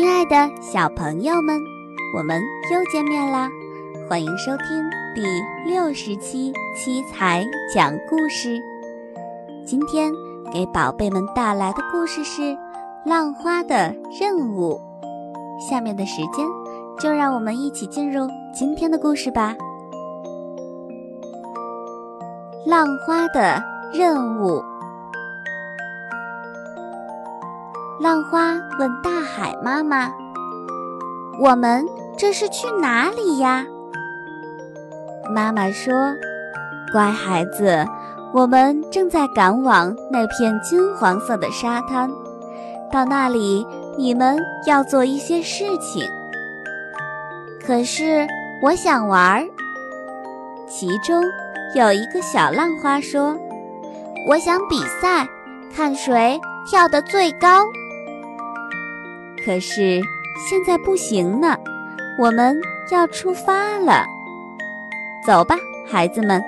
亲爱的小朋友们，我们又见面啦！欢迎收听第六十期七彩讲故事。今天给宝贝们带来的故事是《浪花的任务》。下面的时间，就让我们一起进入今天的故事吧。浪花的任务。浪花问大海妈妈：“我们这是去哪里呀？”妈妈说：“乖孩子，我们正在赶往那片金黄色的沙滩，到那里你们要做一些事情。可是我想玩。”其中有一个小浪花说：“我想比赛，看谁跳得最高。”可是现在不行呢，我们要出发了。走吧，孩子们。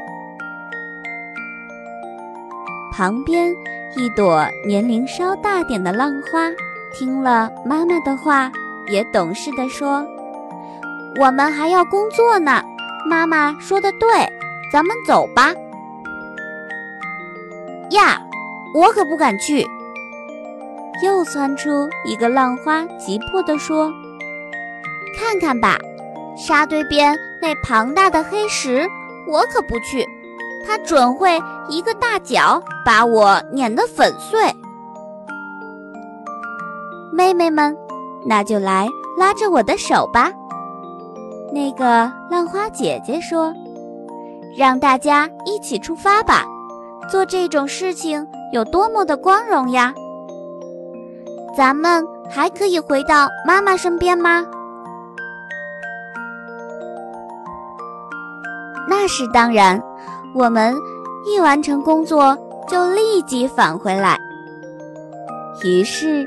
旁边一朵年龄稍大点的浪花听了妈妈的话，也懂事地说：“我们还要工作呢。”妈妈说的对，咱们走吧。呀，我可不敢去。又窜出一个浪花，急迫地说：“看看吧，沙堆边那庞大的黑石，我可不去，它准会一个大脚把我碾得粉碎。”妹妹们，那就来拉着我的手吧。那个浪花姐姐说：“让大家一起出发吧，做这种事情有多么的光荣呀！”咱们还可以回到妈妈身边吗？那是当然，我们一完成工作就立即返回来。于是，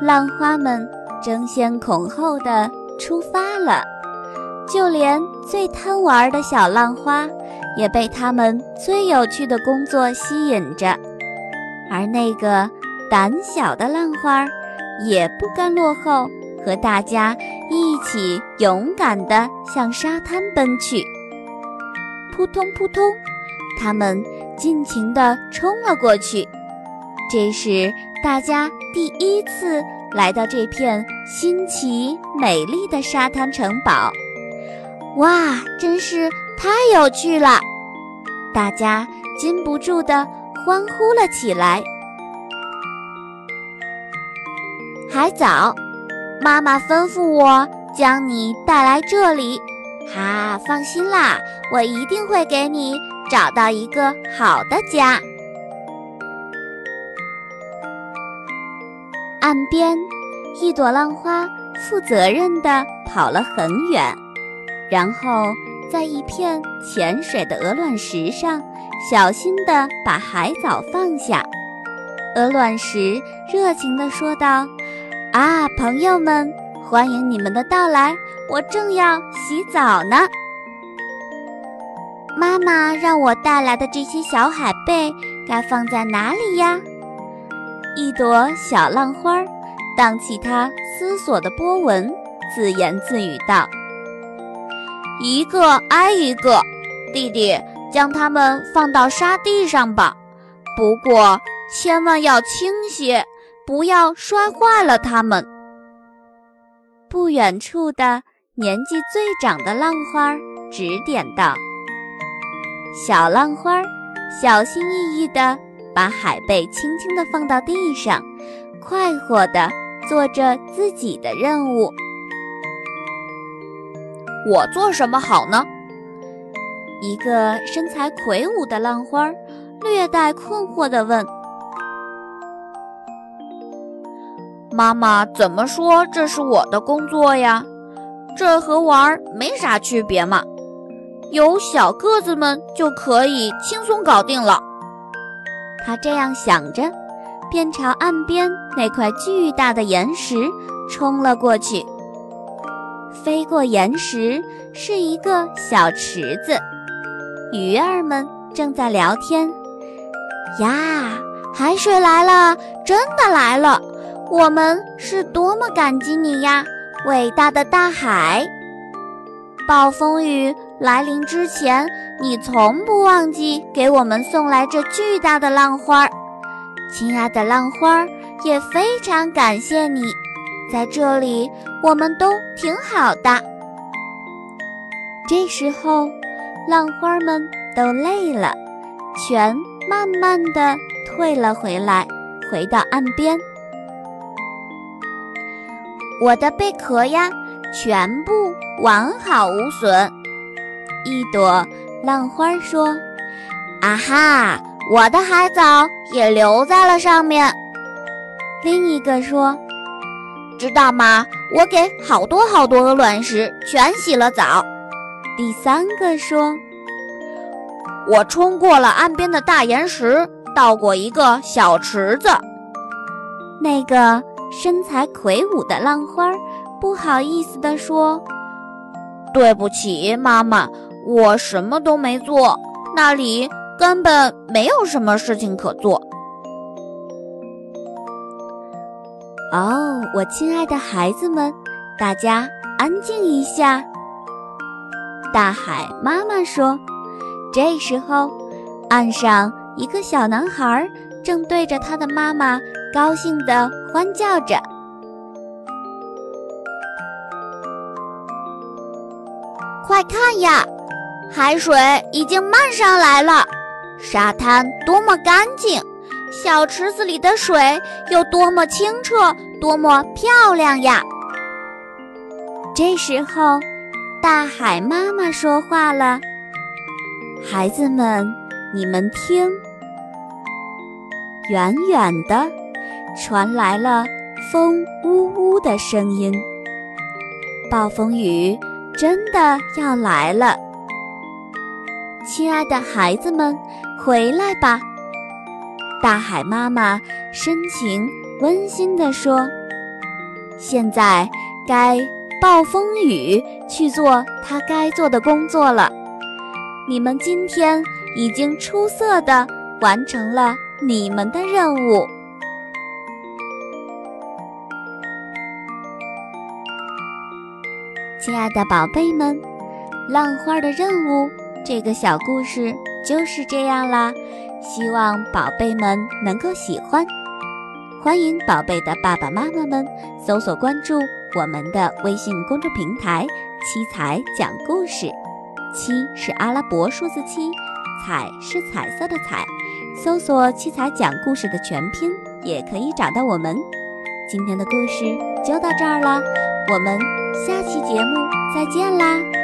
浪花们争先恐后的出发了，就连最贪玩的小浪花也被他们最有趣的工作吸引着，而那个胆小的浪花。也不甘落后，和大家一起勇敢地向沙滩奔去。扑通扑通，他们尽情地冲了过去。这是大家第一次来到这片新奇美丽的沙滩城堡。哇，真是太有趣了！大家禁不住地欢呼了起来。还早，妈妈吩咐我将你带来这里。哈，放心啦，我一定会给你找到一个好的家。岸边，一朵浪花负责任地跑了很远，然后在一片浅水的鹅卵石上，小心地把海藻放下。鹅卵石热情地说道。啊，朋友们，欢迎你们的到来！我正要洗澡呢。妈妈让我带来的这些小海贝该放在哪里呀？一朵小浪花荡起它思索的波纹，自言自语道：“一个挨一个，弟弟，将它们放到沙地上吧。不过千万要轻些。”不要摔坏了它们。不远处的年纪最长的浪花指点道：“小浪花小心翼翼地把海贝轻轻地放到地上，快活地做着自己的任务。”我做什么好呢？一个身材魁梧的浪花略带困惑地问。妈妈怎么说这是我的工作呀？这和玩儿没啥区别嘛，有小个子们就可以轻松搞定了。他这样想着，便朝岸边那块巨大的岩石冲了过去。飞过岩石是一个小池子，鱼儿们正在聊天。呀，海水来了，真的来了！我们是多么感激你呀，伟大的大海！暴风雨来临之前，你从不忘记给我们送来这巨大的浪花。亲爱的浪花，也非常感谢你，在这里我们都挺好的。这时候，浪花们都累了，全慢慢的退了回来，回到岸边。我的贝壳呀，全部完好无损。一朵浪花说：“啊哈，我的海藻也留在了上面。”另一个说：“知道吗？我给好多好多个卵石全洗了澡。”第三个说：“我冲过了岸边的大岩石，倒过一个小池子。”那个。身材魁梧的浪花不好意思地说：“对不起，妈妈，我什么都没做，那里根本没有什么事情可做。”哦，我亲爱的孩子们，大家安静一下。大海妈妈说：“这时候，岸上一个小男孩正对着他的妈妈。”高兴地欢叫着，快看呀，海水已经漫上来了，沙滩多么干净，小池子里的水有多么清澈，多么漂亮呀！这时候，大海妈妈说话了：“孩子们，你们听，远远的。”传来了风呜呜的声音，暴风雨真的要来了。亲爱的孩子们，回来吧！大海妈妈深情温馨地说：“现在该暴风雨去做它该做的工作了。你们今天已经出色的完成了你们的任务。”亲爱的宝贝们，浪花的任务这个小故事就是这样啦。希望宝贝们能够喜欢。欢迎宝贝的爸爸妈妈们搜索关注我们的微信公众平台“七彩讲故事”，七是阿拉伯数字七，彩是彩色的彩。搜索“七彩讲故事”的全拼，也可以找到我们。今天的故事就到这儿了，我们。下期节目再见啦！